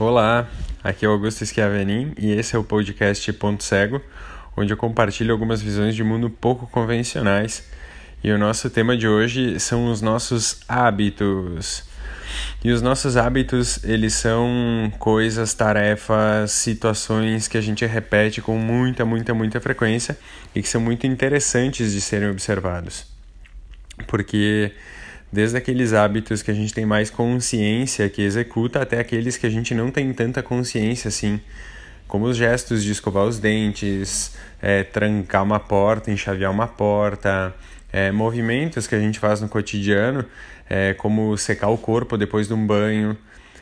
Olá, aqui é o Augusto Schiavenin e esse é o podcast Ponto Cego, onde eu compartilho algumas visões de mundo pouco convencionais. E o nosso tema de hoje são os nossos hábitos. E os nossos hábitos, eles são coisas, tarefas, situações que a gente repete com muita, muita, muita frequência e que são muito interessantes de serem observados. Porque desde aqueles hábitos que a gente tem mais consciência que executa até aqueles que a gente não tem tanta consciência assim, como os gestos de escovar os dentes, é, trancar uma porta, enxavear uma porta, é, movimentos que a gente faz no cotidiano, é, como secar o corpo depois de um banho.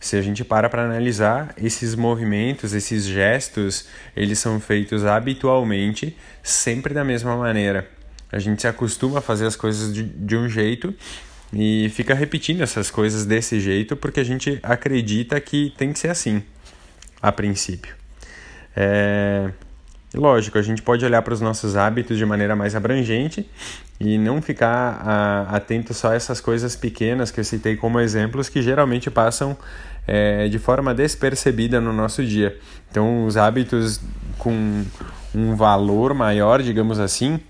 Se a gente para para analisar, esses movimentos, esses gestos, eles são feitos habitualmente, sempre da mesma maneira. A gente se acostuma a fazer as coisas de, de um jeito e fica repetindo essas coisas desse jeito porque a gente acredita que tem que ser assim, a princípio. É... Lógico, a gente pode olhar para os nossos hábitos de maneira mais abrangente e não ficar a, atento só a essas coisas pequenas que eu citei como exemplos que geralmente passam é, de forma despercebida no nosso dia. Então, os hábitos com um valor maior, digamos assim,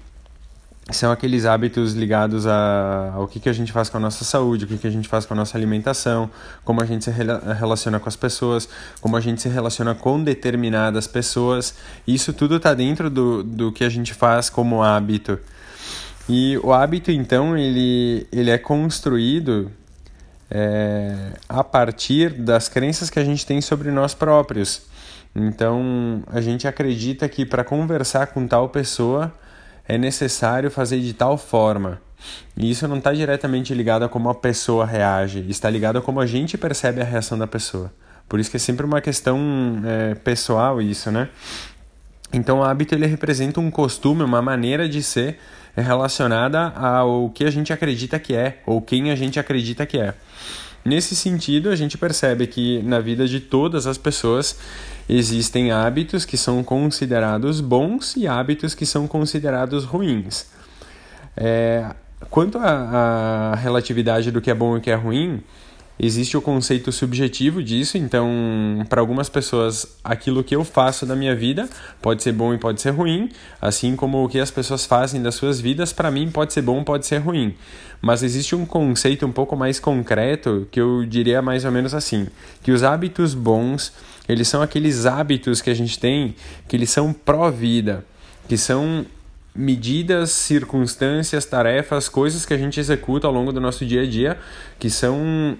são aqueles hábitos ligados a, ao que, que a gente faz com a nossa saúde, o que, que a gente faz com a nossa alimentação, como a gente se relaciona com as pessoas, como a gente se relaciona com determinadas pessoas. Isso tudo está dentro do, do que a gente faz como hábito. E o hábito, então, ele, ele é construído é, a partir das crenças que a gente tem sobre nós próprios. Então, a gente acredita que para conversar com tal pessoa é necessário fazer de tal forma. E isso não está diretamente ligado a como a pessoa reage, está ligado a como a gente percebe a reação da pessoa. Por isso que é sempre uma questão é, pessoal isso, né? Então o hábito ele representa um costume, uma maneira de ser relacionada ao que a gente acredita que é, ou quem a gente acredita que é. Nesse sentido, a gente percebe que na vida de todas as pessoas existem hábitos que são considerados bons e hábitos que são considerados ruins. É, quanto à relatividade do que é bom e o que é ruim, Existe o conceito subjetivo disso, então, para algumas pessoas, aquilo que eu faço da minha vida pode ser bom e pode ser ruim, assim como o que as pessoas fazem das suas vidas, para mim pode ser bom, pode ser ruim. Mas existe um conceito um pouco mais concreto que eu diria mais ou menos assim, que os hábitos bons, eles são aqueles hábitos que a gente tem que eles são pró-vida, que são medidas, circunstâncias, tarefas, coisas que a gente executa ao longo do nosso dia a dia, que são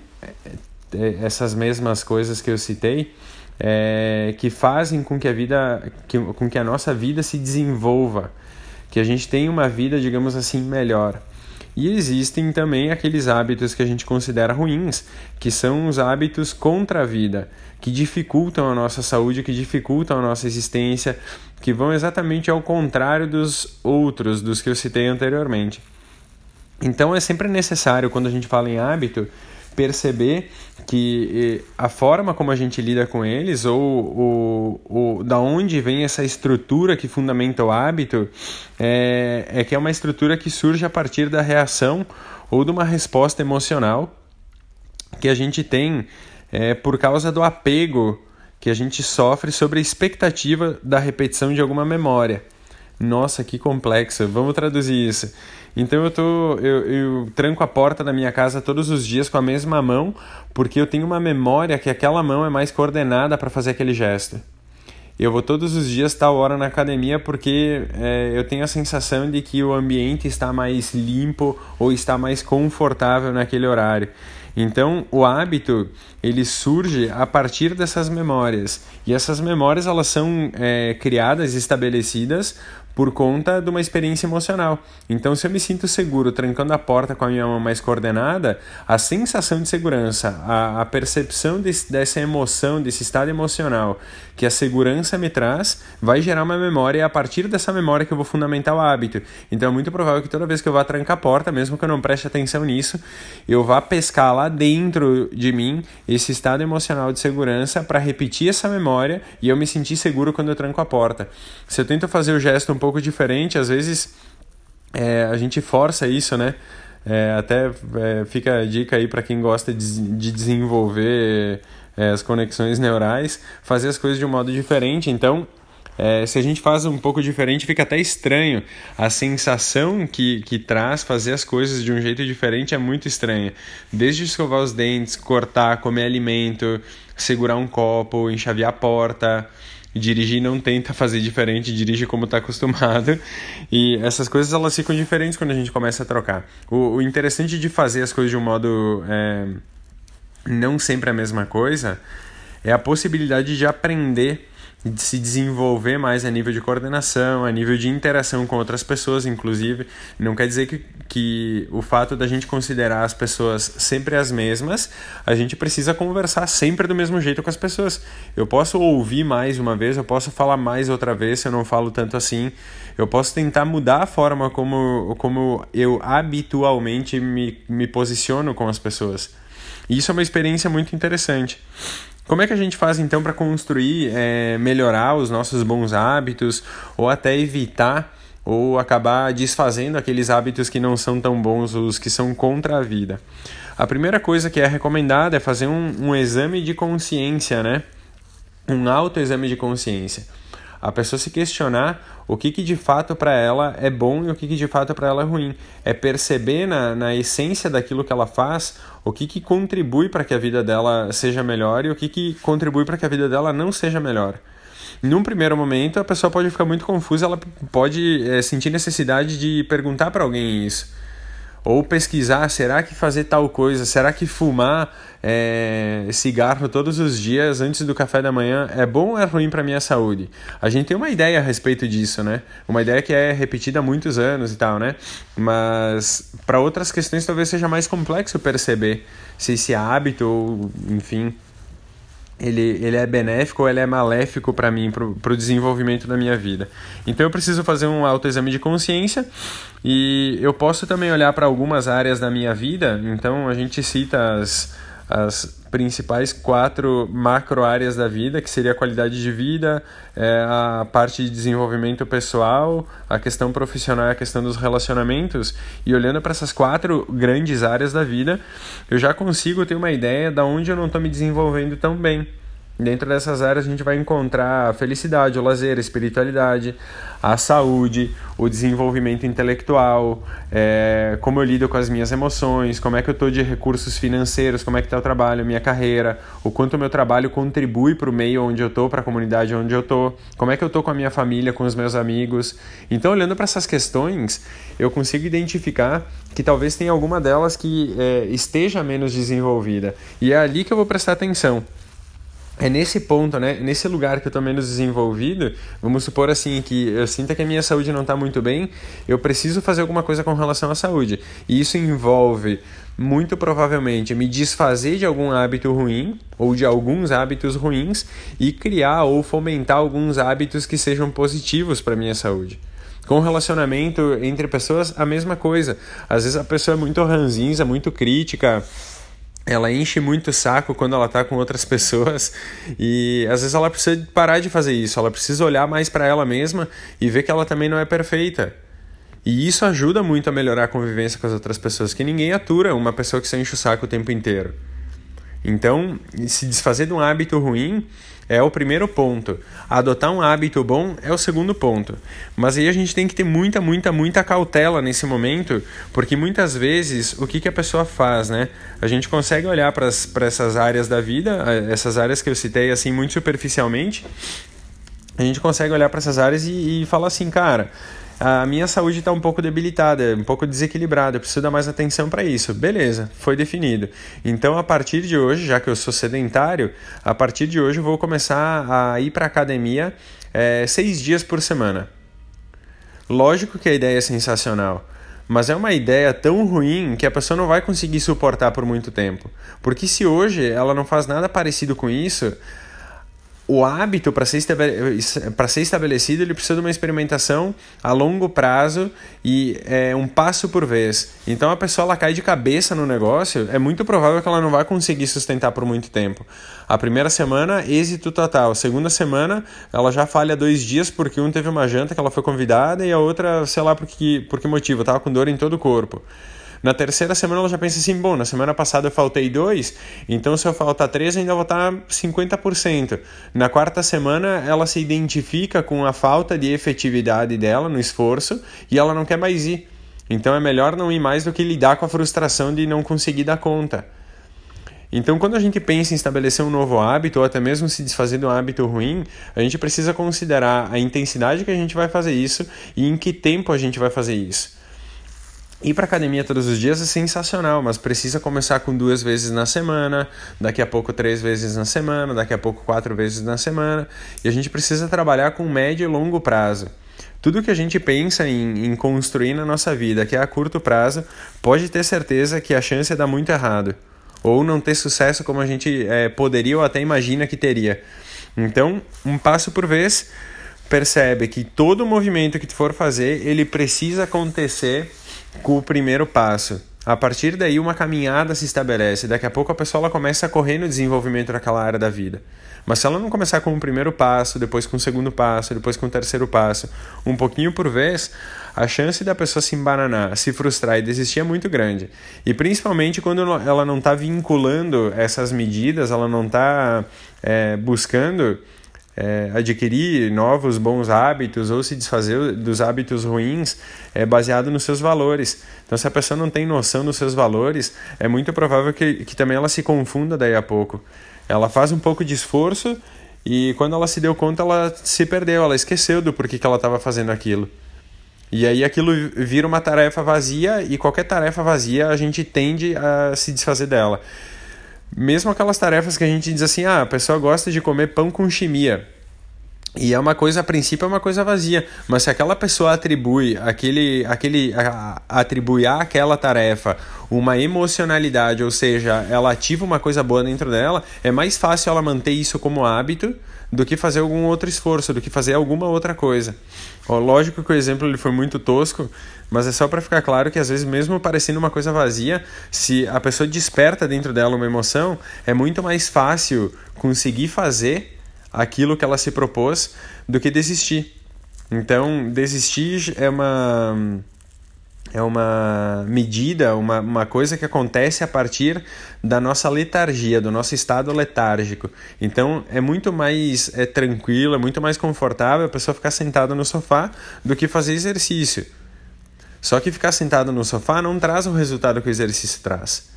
essas mesmas coisas que eu citei, é, que fazem com que a vida, que, com que a nossa vida se desenvolva, que a gente tenha uma vida, digamos assim, melhor. E existem também aqueles hábitos que a gente considera ruins, que são os hábitos contra a vida, que dificultam a nossa saúde, que dificultam a nossa existência, que vão exatamente ao contrário dos outros, dos que eu citei anteriormente. Então é sempre necessário, quando a gente fala em hábito, perceber que a forma como a gente lida com eles ou, ou da onde vem essa estrutura que fundamenta o hábito é, é que é uma estrutura que surge a partir da reação ou de uma resposta emocional que a gente tem é, por causa do apego que a gente sofre sobre a expectativa da repetição de alguma memória. Nossa, que complexo. Vamos traduzir isso. Então eu tô eu, eu tranco a porta da minha casa todos os dias com a mesma mão, porque eu tenho uma memória que aquela mão é mais coordenada para fazer aquele gesto. Eu vou todos os dias tal hora na academia porque é, eu tenho a sensação de que o ambiente está mais limpo ou está mais confortável naquele horário. Então, o hábito ele surge a partir dessas memórias e essas memórias elas são é, criadas, estabelecidas por conta de uma experiência emocional. Então, se eu me sinto seguro trancando a porta com a minha mão mais coordenada, a sensação de segurança, a, a percepção dessa emoção, desse estado emocional que a segurança me traz, vai gerar uma memória e é a partir dessa memória que eu vou fundamentar o hábito. Então, é muito provável que toda vez que eu vá trancar a porta, mesmo que eu não preste atenção nisso, eu vá pescar lá dentro de mim esse estado emocional de segurança para repetir essa memória e eu me sentir seguro quando eu tranco a porta. Se eu tento fazer o gesto um pouco diferente, às vezes é, a gente força isso, né? É, até é, fica a dica aí para quem gosta de, de desenvolver é, as conexões neurais, fazer as coisas de um modo diferente. Então, é, se a gente faz um pouco diferente, fica até estranho. A sensação que, que traz fazer as coisas de um jeito diferente é muito estranha. Desde escovar os dentes, cortar, comer alimento, segurar um copo, enxaviar a porta. Dirigir não tenta fazer diferente, dirige como está acostumado. E essas coisas elas ficam diferentes quando a gente começa a trocar. O, o interessante de fazer as coisas de um modo é, não sempre a mesma coisa é a possibilidade de aprender de se desenvolver mais a nível de coordenação, a nível de interação com outras pessoas, inclusive. Não quer dizer que, que o fato da gente considerar as pessoas sempre as mesmas, a gente precisa conversar sempre do mesmo jeito com as pessoas. Eu posso ouvir mais uma vez, eu posso falar mais outra vez se eu não falo tanto assim. Eu posso tentar mudar a forma como, como eu habitualmente me, me posiciono com as pessoas. E isso é uma experiência muito interessante. Como é que a gente faz então para construir, é, melhorar os nossos bons hábitos ou até evitar ou acabar desfazendo aqueles hábitos que não são tão bons, os que são contra a vida? A primeira coisa que é recomendada é fazer um, um exame de consciência, né? Um autoexame de consciência a pessoa se questionar o que, que de fato para ela é bom e o que, que de fato para ela é ruim. É perceber na, na essência daquilo que ela faz o que, que contribui para que a vida dela seja melhor e o que, que contribui para que a vida dela não seja melhor. Num primeiro momento, a pessoa pode ficar muito confusa, ela pode é, sentir necessidade de perguntar para alguém isso ou pesquisar, será que fazer tal coisa, será que fumar é, cigarro todos os dias antes do café da manhã é bom ou é ruim para minha saúde? A gente tem uma ideia a respeito disso, né? Uma ideia que é repetida há muitos anos e tal, né? Mas para outras questões talvez seja mais complexo perceber se esse hábito ou, enfim, ele, ele é benéfico ou ele é maléfico para mim, para o desenvolvimento da minha vida. Então eu preciso fazer um autoexame de consciência e eu posso também olhar para algumas áreas da minha vida. Então a gente cita as, as principais quatro macro áreas da vida, que seria a qualidade de vida, é, a parte de desenvolvimento pessoal, a questão profissional a questão dos relacionamentos. E olhando para essas quatro grandes áreas da vida, eu já consigo ter uma ideia de onde eu não estou me desenvolvendo tão bem. Dentro dessas áreas a gente vai encontrar a felicidade, o lazer, a espiritualidade, a saúde, o desenvolvimento intelectual, é, como eu lido com as minhas emoções, como é que eu estou de recursos financeiros, como é que está o trabalho, a minha carreira, o quanto o meu trabalho contribui para o meio onde eu estou, para a comunidade onde eu estou, como é que eu estou com a minha família, com os meus amigos. Então, olhando para essas questões, eu consigo identificar que talvez tenha alguma delas que é, esteja menos desenvolvida. E é ali que eu vou prestar atenção é nesse ponto, né, nesse lugar que eu estou menos desenvolvido, vamos supor assim que eu sinta que a minha saúde não está muito bem, eu preciso fazer alguma coisa com relação à saúde. E isso envolve muito provavelmente me desfazer de algum hábito ruim ou de alguns hábitos ruins e criar ou fomentar alguns hábitos que sejam positivos para minha saúde. Com relacionamento entre pessoas, a mesma coisa. Às vezes a pessoa é muito ranzinza, muito crítica, ela enche muito o saco quando ela tá com outras pessoas e às vezes ela precisa parar de fazer isso, ela precisa olhar mais para ela mesma e ver que ela também não é perfeita. E isso ajuda muito a melhorar a convivência com as outras pessoas, que ninguém atura uma pessoa que se enche o saco o tempo inteiro. Então, se desfazer de um hábito ruim é o primeiro ponto. Adotar um hábito bom é o segundo ponto. Mas aí a gente tem que ter muita, muita, muita cautela nesse momento, porque muitas vezes o que, que a pessoa faz, né? A gente consegue olhar para essas áreas da vida, essas áreas que eu citei assim muito superficialmente, a gente consegue olhar para essas áreas e, e falar assim, cara a minha saúde está um pouco debilitada, um pouco desequilibrada, eu preciso dar mais atenção para isso. Beleza, foi definido. Então, a partir de hoje, já que eu sou sedentário, a partir de hoje eu vou começar a ir para academia é, seis dias por semana. Lógico que a ideia é sensacional, mas é uma ideia tão ruim que a pessoa não vai conseguir suportar por muito tempo. Porque se hoje ela não faz nada parecido com isso, o hábito para ser, ser estabelecido ele precisa de uma experimentação a longo prazo e é, um passo por vez. Então a pessoa ela cai de cabeça no negócio, é muito provável que ela não vai conseguir sustentar por muito tempo. A primeira semana, êxito total. A segunda semana, ela já falha dois dias porque um teve uma janta que ela foi convidada e a outra, sei lá por que, por que motivo, estava com dor em todo o corpo. Na terceira semana ela já pensa assim: bom, na semana passada eu faltei dois, então se eu faltar três, ainda vou estar 50%. Na quarta semana ela se identifica com a falta de efetividade dela no esforço e ela não quer mais ir. Então é melhor não ir mais do que lidar com a frustração de não conseguir dar conta. Então, quando a gente pensa em estabelecer um novo hábito ou até mesmo se desfazer de um hábito ruim, a gente precisa considerar a intensidade que a gente vai fazer isso e em que tempo a gente vai fazer isso. Ir para academia todos os dias é sensacional, mas precisa começar com duas vezes na semana, daqui a pouco três vezes na semana, daqui a pouco quatro vezes na semana, e a gente precisa trabalhar com médio e longo prazo. Tudo que a gente pensa em, em construir na nossa vida, que é a curto prazo, pode ter certeza que a chance é dar muito errado ou não ter sucesso como a gente é, poderia ou até imagina que teria. Então, um passo por vez, percebe que todo movimento que tu for fazer, ele precisa acontecer com o primeiro passo. A partir daí, uma caminhada se estabelece. Daqui a pouco a pessoa ela começa a correr no desenvolvimento daquela área da vida. Mas se ela não começar com o primeiro passo, depois com o segundo passo, depois com o terceiro passo, um pouquinho por vez, a chance da pessoa se embananar, se frustrar e desistir é muito grande. E principalmente quando ela não está vinculando essas medidas, ela não está é, buscando é, adquirir novos bons hábitos ou se desfazer dos hábitos ruins é baseado nos seus valores. Então, se a pessoa não tem noção dos seus valores, é muito provável que, que também ela se confunda daí a pouco. Ela faz um pouco de esforço e quando ela se deu conta, ela se perdeu, ela esqueceu do porquê que ela estava fazendo aquilo. E aí aquilo vira uma tarefa vazia e qualquer tarefa vazia a gente tende a se desfazer dela. Mesmo aquelas tarefas que a gente diz assim, ah, a pessoa gosta de comer pão com chimia. E é uma coisa, a princípio, é uma coisa vazia. Mas se aquela pessoa atribui aquele, aquele, a, atribui àquela tarefa uma emocionalidade, ou seja, ela ativa uma coisa boa dentro dela, é mais fácil ela manter isso como hábito do que fazer algum outro esforço, do que fazer alguma outra coisa. Ó, lógico que o exemplo ele foi muito tosco, mas é só para ficar claro que às vezes mesmo parecendo uma coisa vazia, se a pessoa desperta dentro dela uma emoção, é muito mais fácil conseguir fazer aquilo que ela se propôs do que desistir. Então, desistir é uma é uma medida, uma, uma coisa que acontece a partir da nossa letargia, do nosso estado letárgico. Então é muito mais é, tranquilo, é muito mais confortável a pessoa ficar sentada no sofá do que fazer exercício. Só que ficar sentado no sofá não traz o resultado que o exercício traz.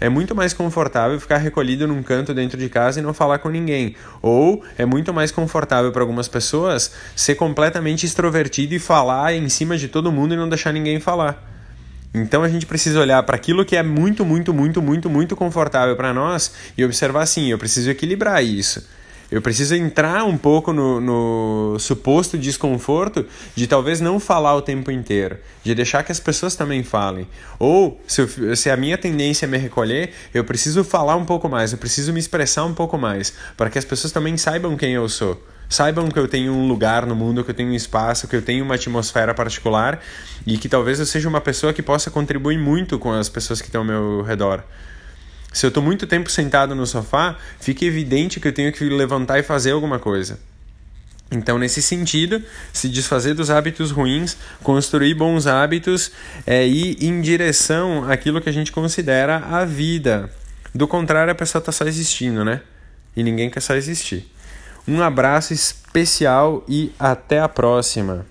É muito mais confortável ficar recolhido num canto dentro de casa e não falar com ninguém. Ou é muito mais confortável para algumas pessoas ser completamente extrovertido e falar em cima de todo mundo e não deixar ninguém falar. Então a gente precisa olhar para aquilo que é muito, muito, muito, muito, muito confortável para nós e observar assim: eu preciso equilibrar isso. Eu preciso entrar um pouco no, no, suposto desconforto de talvez não falar o tempo inteiro, de deixar que as pessoas também falem. Ou, se, eu, se a minha tendência é me recolher, eu preciso falar um pouco mais, eu preciso me expressar um pouco mais, para que as pessoas também saibam quem eu sou. Saibam que eu tenho um lugar no mundo, que eu tenho um espaço, que eu tenho uma atmosfera particular e que talvez eu seja uma pessoa que possa contribuir muito com as pessoas que estão ao meu redor. Se eu estou muito tempo sentado no sofá, fica evidente que eu tenho que levantar e fazer alguma coisa. Então, nesse sentido, se desfazer dos hábitos ruins, construir bons hábitos é ir em direção àquilo que a gente considera a vida. Do contrário, a pessoa está só existindo, né? E ninguém quer só existir. Um abraço especial e até a próxima!